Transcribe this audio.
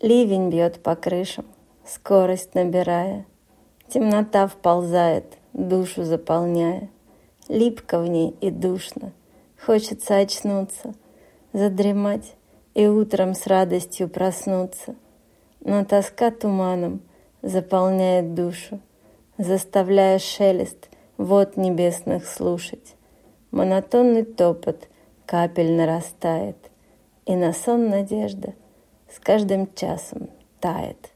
Ливень бьет по крышам, скорость набирая. Темнота вползает, душу заполняя. Липко в ней и душно. Хочется очнуться, задремать и утром с радостью проснуться. Но тоска туманом заполняет душу, заставляя шелест вод небесных слушать. Монотонный топот капель нарастает, и на сон надежда с каждым часом тает.